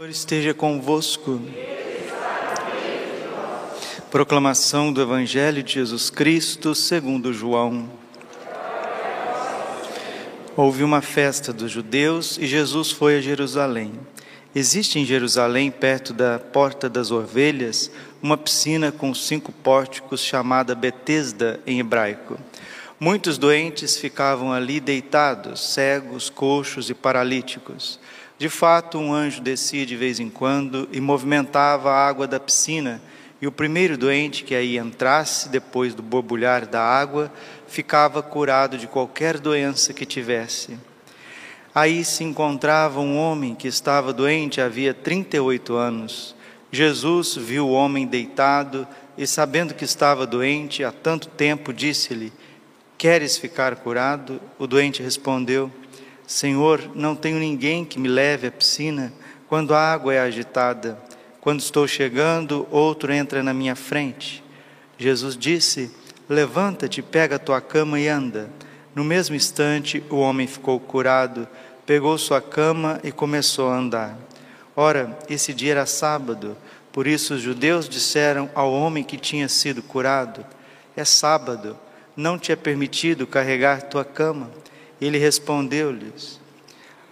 Senhor esteja convosco. Proclamação do Evangelho de Jesus Cristo segundo João. Houve uma festa dos judeus e Jesus foi a Jerusalém. Existe em Jerusalém, perto da Porta das Ovelhas, uma piscina com cinco pórticos chamada Betesda em hebraico. Muitos doentes ficavam ali deitados, cegos, coxos e paralíticos. De fato, um anjo descia de vez em quando e movimentava a água da piscina, e o primeiro doente que aí entrasse, depois do borbulhar da água, ficava curado de qualquer doença que tivesse. Aí se encontrava um homem que estava doente havia 38 anos. Jesus viu o homem deitado e, sabendo que estava doente há tanto tempo, disse-lhe: Queres ficar curado? O doente respondeu: Senhor, não tenho ninguém que me leve à piscina quando a água é agitada. Quando estou chegando, outro entra na minha frente. Jesus disse: Levanta-te, pega a tua cama e anda. No mesmo instante, o homem ficou curado, pegou sua cama e começou a andar. Ora, esse dia era sábado, por isso os judeus disseram ao homem que tinha sido curado: É sábado, não te é permitido carregar tua cama. Ele respondeu-lhes: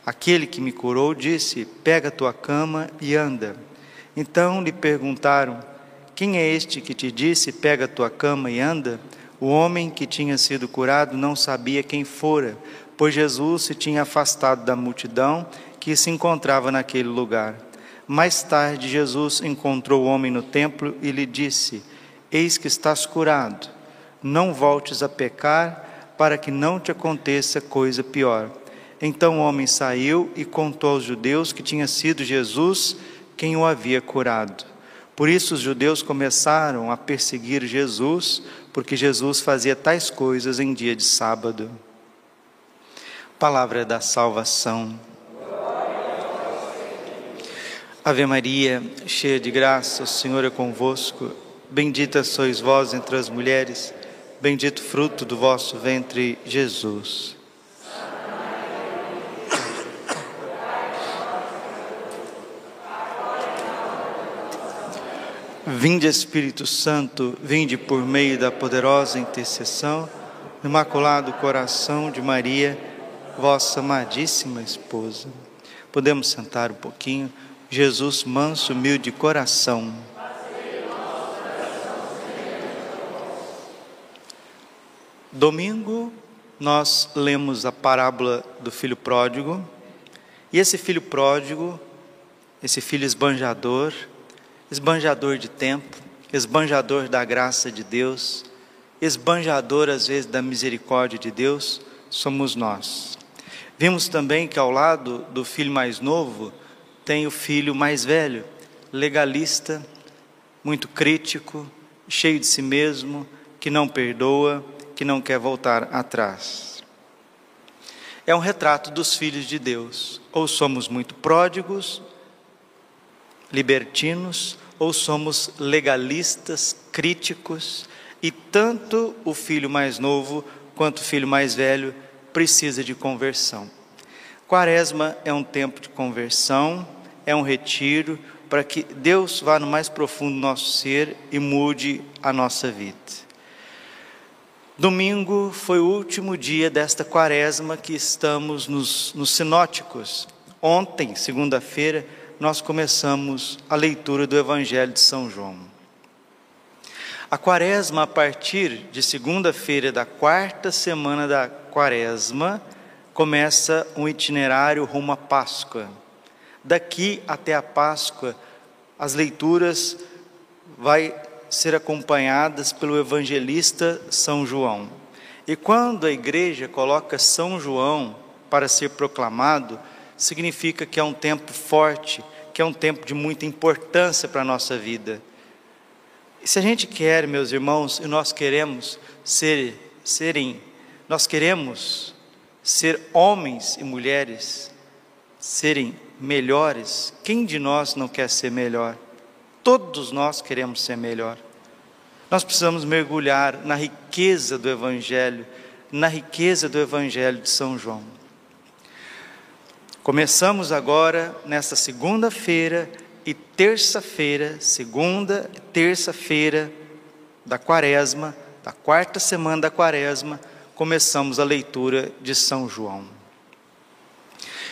Aquele que me curou disse: Pega tua cama e anda. Então lhe perguntaram: Quem é este que te disse: Pega tua cama e anda? O homem que tinha sido curado não sabia quem fora, pois Jesus se tinha afastado da multidão que se encontrava naquele lugar. Mais tarde, Jesus encontrou o homem no templo e lhe disse: Eis que estás curado, não voltes a pecar para que não te aconteça coisa pior. Então o homem saiu e contou aos judeus que tinha sido Jesus quem o havia curado. Por isso os judeus começaram a perseguir Jesus, porque Jesus fazia tais coisas em dia de sábado. Palavra da salvação. Ave Maria, cheia de graça, o Senhor é convosco. Bendita sois vós entre as mulheres. Bendito fruto do vosso ventre, Jesus. Vinde Espírito Santo, vinde por meio da poderosa intercessão do Imaculado Coração de Maria, vossa amadíssima esposa. Podemos sentar um pouquinho. Jesus, manso, humilde coração. Domingo nós lemos a parábola do filho pródigo, e esse filho pródigo, esse filho esbanjador, esbanjador de tempo, esbanjador da graça de Deus, esbanjador às vezes da misericórdia de Deus, somos nós. Vimos também que ao lado do filho mais novo tem o filho mais velho, legalista, muito crítico, cheio de si mesmo, que não perdoa, que não quer voltar atrás. É um retrato dos filhos de Deus. Ou somos muito pródigos, libertinos, ou somos legalistas, críticos, e tanto o filho mais novo quanto o filho mais velho precisa de conversão. Quaresma é um tempo de conversão, é um retiro para que Deus vá no mais profundo do nosso ser e mude a nossa vida. Domingo foi o último dia desta quaresma que estamos nos, nos sinóticos. Ontem, segunda-feira, nós começamos a leitura do Evangelho de São João. A quaresma, a partir de segunda-feira da quarta semana da quaresma, começa um itinerário rumo à Páscoa. Daqui até a Páscoa, as leituras vai ser acompanhadas pelo evangelista São João. E quando a igreja coloca São João para ser proclamado, significa que é um tempo forte, que é um tempo de muita importância para a nossa vida. E se a gente quer, meus irmãos, e nós queremos ser, serem, nós queremos ser homens e mulheres, serem melhores, quem de nós não quer ser melhor? Todos nós queremos ser melhor. Nós precisamos mergulhar na riqueza do Evangelho, na riqueza do Evangelho de São João. Começamos agora nesta segunda-feira e terça-feira, segunda e terça-feira da quaresma, da quarta semana da quaresma, começamos a leitura de São João.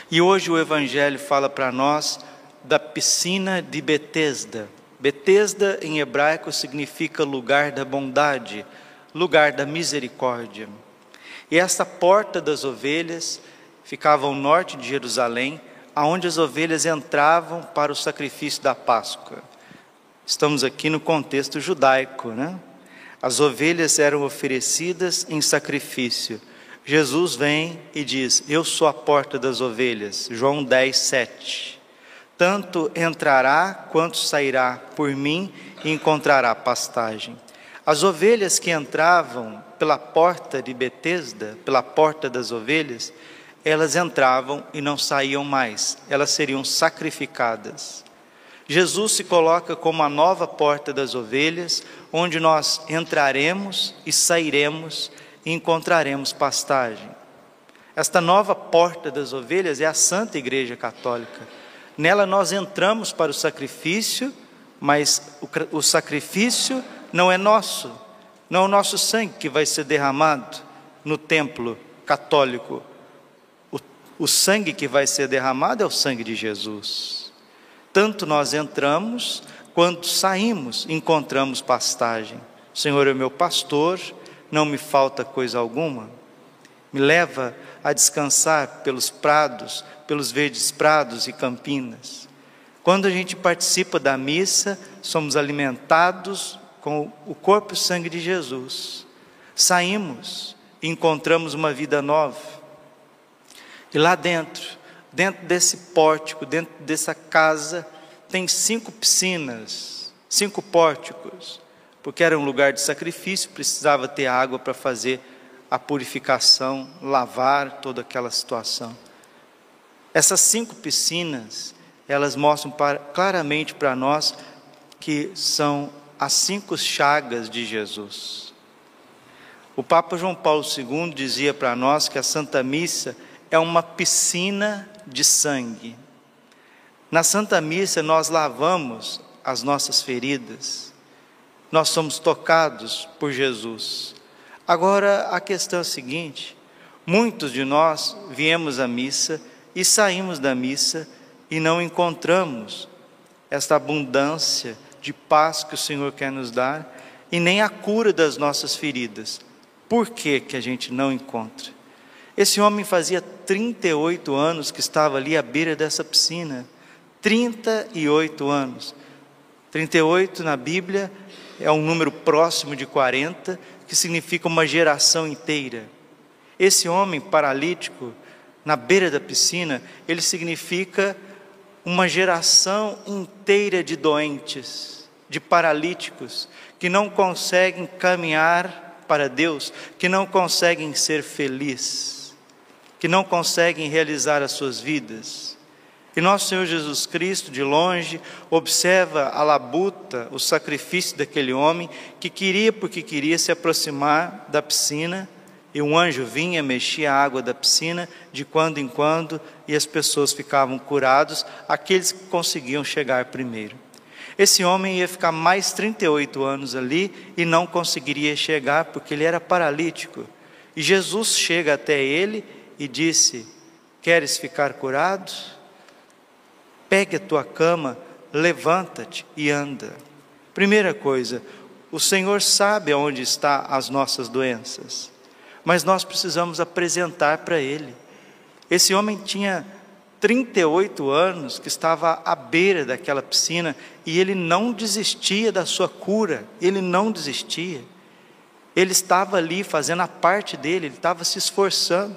E hoje o Evangelho fala para nós da piscina de Betesda. Betesda em hebraico significa lugar da bondade, lugar da misericórdia. E esta porta das ovelhas ficava ao norte de Jerusalém, aonde as ovelhas entravam para o sacrifício da Páscoa. Estamos aqui no contexto judaico, né? As ovelhas eram oferecidas em sacrifício. Jesus vem e diz: Eu sou a porta das ovelhas. João 10, 7. Tanto entrará quanto sairá por mim e encontrará pastagem. As ovelhas que entravam pela porta de Betesda, pela porta das ovelhas, elas entravam e não saíam mais, elas seriam sacrificadas. Jesus se coloca como a nova porta das ovelhas, onde nós entraremos e sairemos e encontraremos pastagem. Esta nova porta das ovelhas é a Santa Igreja Católica. Nela nós entramos para o sacrifício, mas o, o sacrifício não é nosso, não é o nosso sangue que vai ser derramado no templo católico o sangue que vai ser derramado é o sangue de Jesus. Tanto nós entramos quanto saímos, encontramos pastagem. O Senhor é meu pastor, não me falta coisa alguma. Me leva a descansar pelos prados, pelos verdes prados e campinas. Quando a gente participa da missa, somos alimentados com o corpo e sangue de Jesus. Saímos e encontramos uma vida nova. E lá dentro, dentro desse pórtico, dentro dessa casa, tem cinco piscinas, cinco pórticos, porque era um lugar de sacrifício, precisava ter água para fazer a purificação, lavar toda aquela situação. Essas cinco piscinas, elas mostram para, claramente para nós que são as cinco chagas de Jesus. O Papa João Paulo II dizia para nós que a Santa Missa é uma piscina de sangue. Na Santa Missa nós lavamos as nossas feridas, nós somos tocados por Jesus. Agora a questão é a seguinte: muitos de nós viemos à missa e saímos da missa e não encontramos esta abundância de paz que o Senhor quer nos dar e nem a cura das nossas feridas. Por que, que a gente não encontra? Esse homem fazia 38 anos que estava ali à beira dessa piscina. 38 anos. 38 na Bíblia é um número próximo de 40, que significa uma geração inteira. Esse homem paralítico, na beira da piscina, ele significa uma geração inteira de doentes, de paralíticos, que não conseguem caminhar para Deus, que não conseguem ser felizes que não conseguem realizar as suas vidas. E nosso Senhor Jesus Cristo, de longe, observa a labuta, o sacrifício daquele homem que queria, porque queria se aproximar da piscina, e um anjo vinha, mexia a água da piscina de quando em quando, e as pessoas ficavam curados, aqueles que conseguiam chegar primeiro. Esse homem ia ficar mais 38 anos ali e não conseguiria chegar porque ele era paralítico. E Jesus chega até ele e disse: Queres ficar curado? Pegue a tua cama, levanta-te e anda. Primeira coisa, o Senhor sabe aonde está as nossas doenças, mas nós precisamos apresentar para Ele. Esse homem tinha 38 anos, que estava à beira daquela piscina, e ele não desistia da sua cura, ele não desistia. Ele estava ali fazendo a parte dele, ele estava se esforçando.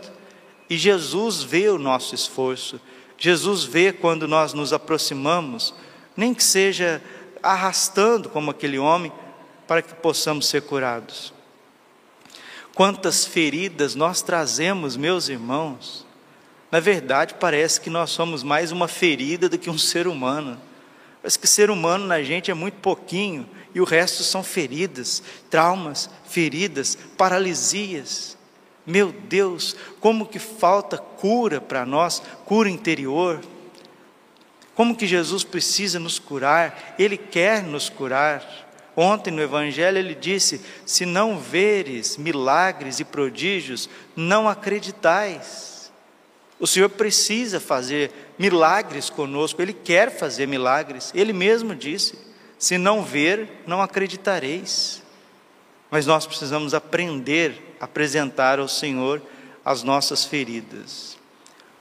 E Jesus vê o nosso esforço, Jesus vê quando nós nos aproximamos, nem que seja arrastando como aquele homem, para que possamos ser curados. Quantas feridas nós trazemos, meus irmãos. Na verdade, parece que nós somos mais uma ferida do que um ser humano. Parece que ser humano na gente é muito pouquinho e o resto são feridas, traumas, feridas, paralisias. Meu Deus, como que falta cura para nós, cura interior. Como que Jesus precisa nos curar? Ele quer nos curar. Ontem no Evangelho ele disse: Se não veres milagres e prodígios, não acreditais. O Senhor precisa fazer milagres conosco, Ele quer fazer milagres, Ele mesmo disse: Se não ver, não acreditareis. Mas nós precisamos aprender a apresentar ao Senhor as nossas feridas.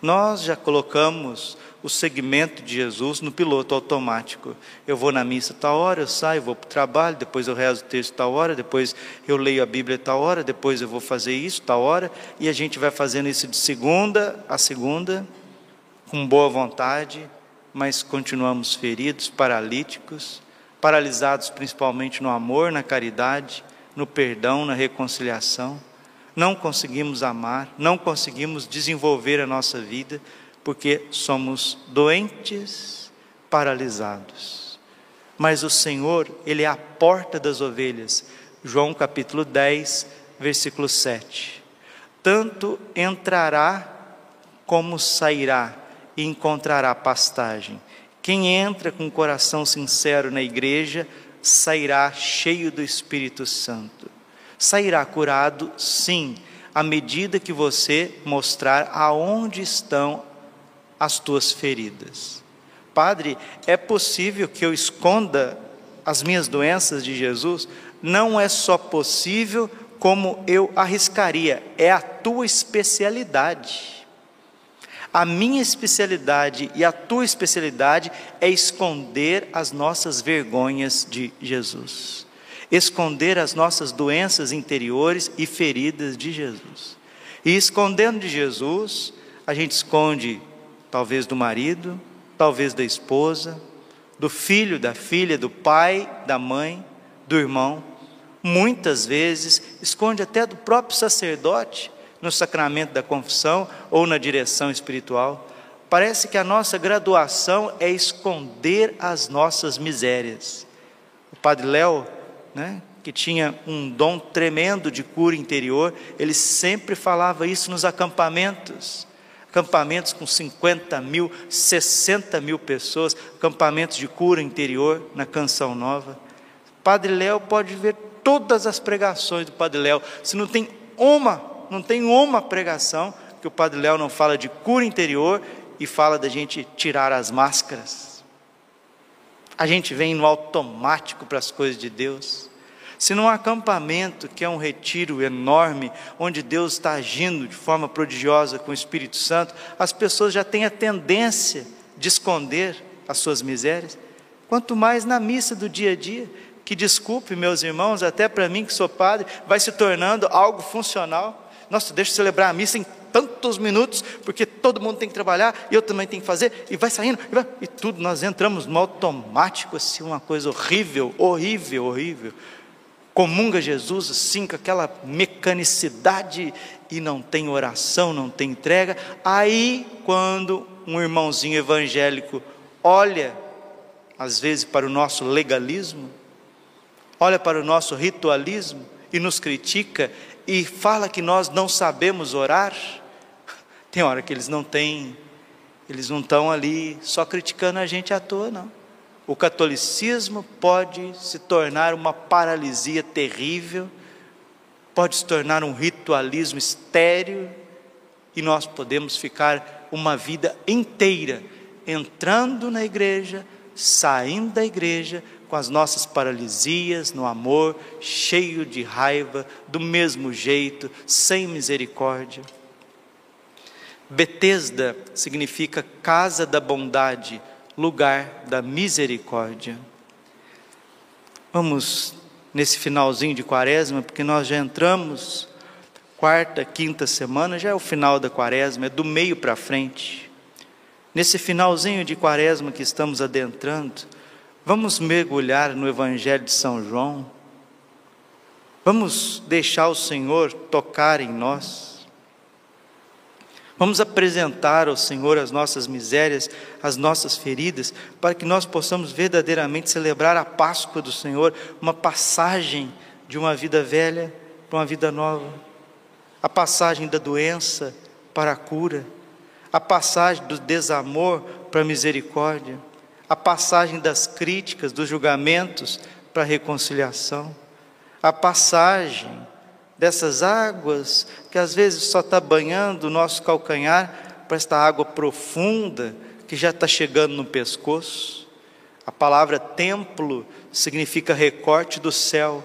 Nós já colocamos o segmento de Jesus no piloto automático. Eu vou na missa tal hora, eu saio, vou para o trabalho, depois eu rezo o texto tal hora, depois eu leio a Bíblia tal hora, depois eu vou fazer isso tal hora, e a gente vai fazendo isso de segunda a segunda, com boa vontade, mas continuamos feridos, paralíticos, paralisados principalmente no amor, na caridade, no perdão, na reconciliação. Não conseguimos amar, não conseguimos desenvolver a nossa vida, porque somos doentes, paralisados. Mas o Senhor, Ele é a porta das ovelhas. João capítulo 10, versículo 7. Tanto entrará como sairá e encontrará pastagem. Quem entra com coração sincero na igreja sairá cheio do Espírito Santo. Sairá curado, sim, à medida que você mostrar aonde estão as tuas feridas. Padre, é possível que eu esconda as minhas doenças de Jesus? Não é só possível, como eu arriscaria, é a tua especialidade. A minha especialidade e a tua especialidade é esconder as nossas vergonhas de Jesus, esconder as nossas doenças interiores e feridas de Jesus. E escondendo de Jesus, a gente esconde talvez do marido, talvez da esposa, do filho, da filha, do pai, da mãe, do irmão. Muitas vezes esconde até do próprio sacerdote no sacramento da confissão ou na direção espiritual. Parece que a nossa graduação é esconder as nossas misérias. O Padre Léo, né, que tinha um dom tremendo de cura interior, ele sempre falava isso nos acampamentos. Acampamentos com 50 mil, 60 mil pessoas, acampamentos de cura interior na Canção Nova. Padre Léo pode ver todas as pregações do Padre Léo, se não tem uma não tem uma pregação que o Padre Léo não fala de cura interior e fala da gente tirar as máscaras. A gente vem no automático para as coisas de Deus. Se num acampamento, que é um retiro enorme, onde Deus está agindo de forma prodigiosa com o Espírito Santo, as pessoas já têm a tendência de esconder as suas misérias, quanto mais na missa do dia a dia, que desculpe, meus irmãos, até para mim que sou padre, vai se tornando algo funcional. Nossa, deixa eu celebrar a missa em tantos minutos, porque todo mundo tem que trabalhar e eu também tenho que fazer, e vai saindo, e, vai, e tudo, nós entramos no automático, assim, uma coisa horrível, horrível, horrível. Comunga Jesus, assim, com aquela mecanicidade, e não tem oração, não tem entrega. Aí, quando um irmãozinho evangélico olha, às vezes, para o nosso legalismo, olha para o nosso ritualismo e nos critica, e fala que nós não sabemos orar, tem hora que eles não têm, eles não estão ali só criticando a gente à toa, não. O catolicismo pode se tornar uma paralisia terrível, pode se tornar um ritualismo estéril, e nós podemos ficar uma vida inteira entrando na igreja, saindo da igreja, com as nossas paralisias, no amor, cheio de raiva, do mesmo jeito, sem misericórdia. Betesda significa casa da bondade, lugar da misericórdia. Vamos nesse finalzinho de quaresma, porque nós já entramos, quarta, quinta semana, já é o final da quaresma, é do meio para frente. Nesse finalzinho de quaresma que estamos adentrando, Vamos mergulhar no Evangelho de São João. Vamos deixar o Senhor tocar em nós. Vamos apresentar ao Senhor as nossas misérias, as nossas feridas, para que nós possamos verdadeiramente celebrar a Páscoa do Senhor, uma passagem de uma vida velha para uma vida nova. a passagem da doença para a cura, a passagem do desamor para a misericórdia, a passagem das críticas, dos julgamentos para a reconciliação, a passagem dessas águas que às vezes só está banhando o nosso calcanhar para esta água profunda que já está chegando no pescoço. A palavra templo significa recorte do céu.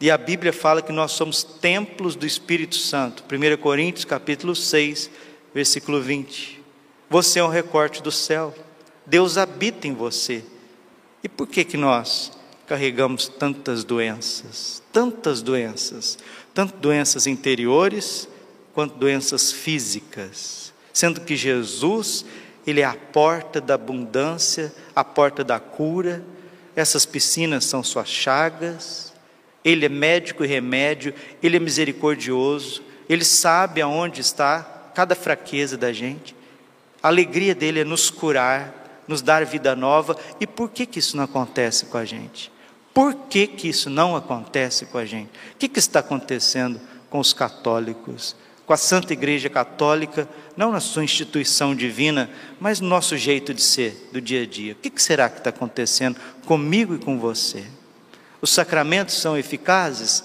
E a Bíblia fala que nós somos templos do Espírito Santo. 1 Coríntios capítulo 6, versículo 20. Você é um recorte do céu. Deus habita em você. E por que que nós carregamos tantas doenças? Tantas doenças, tanto doenças interiores quanto doenças físicas. Sendo que Jesus, ele é a porta da abundância, a porta da cura. Essas piscinas são suas chagas ele é médico e remédio, Ele é misericordioso, Ele sabe aonde está cada fraqueza da gente. A alegria dele é nos curar, nos dar vida nova. E por que, que isso não acontece com a gente? Por que, que isso não acontece com a gente? O que, que está acontecendo com os católicos, com a Santa Igreja Católica, não na sua instituição divina, mas no nosso jeito de ser, do dia a dia? O que, que será que está acontecendo comigo e com você? Os sacramentos são eficazes?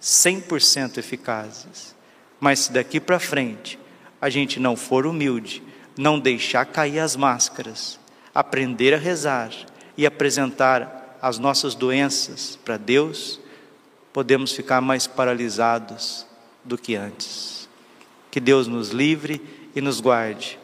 100% eficazes. Mas se daqui para frente a gente não for humilde, não deixar cair as máscaras, aprender a rezar e apresentar as nossas doenças para Deus, podemos ficar mais paralisados do que antes. Que Deus nos livre e nos guarde.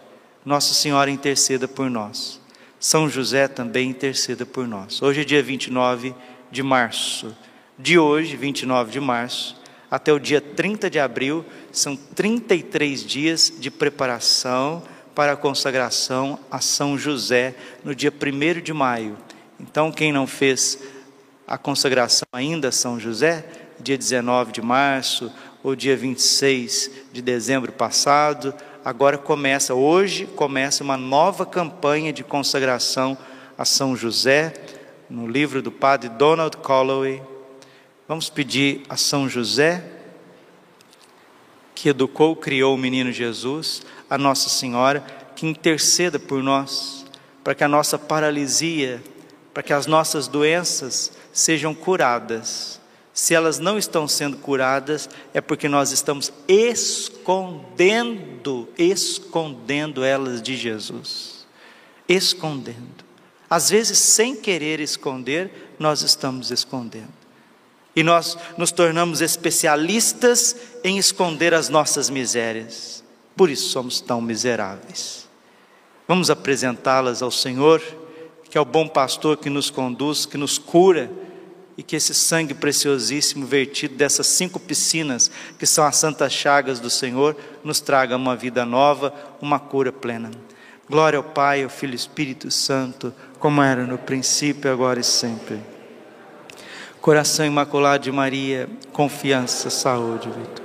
Nossa Senhora interceda por nós. São José também interceda por nós. Hoje é dia 29 de março. De hoje, 29 de março, até o dia 30 de abril, são 33 dias de preparação para a consagração a São José no dia 1 de maio. Então, quem não fez a consagração ainda a São José, dia 19 de março ou dia 26 de dezembro passado, agora começa, hoje começa uma nova campanha de consagração a São José no livro do padre Donald Calloway. Vamos pedir a São José, que educou, criou o menino Jesus, a Nossa Senhora, que interceda por nós, para que a nossa paralisia, para que as nossas doenças sejam curadas. Se elas não estão sendo curadas, é porque nós estamos escondendo, escondendo elas de Jesus. Escondendo. Às vezes, sem querer esconder, nós estamos escondendo. E nós nos tornamos especialistas em esconder as nossas misérias. Por isso somos tão miseráveis. Vamos apresentá-las ao Senhor, que é o bom pastor que nos conduz, que nos cura, e que esse sangue preciosíssimo vertido dessas cinco piscinas, que são as santas chagas do Senhor, nos traga uma vida nova, uma cura plena. Glória ao Pai, ao Filho e Espírito Santo como era no princípio, agora e sempre. Coração imaculado de Maria, confiança, saúde, vitória.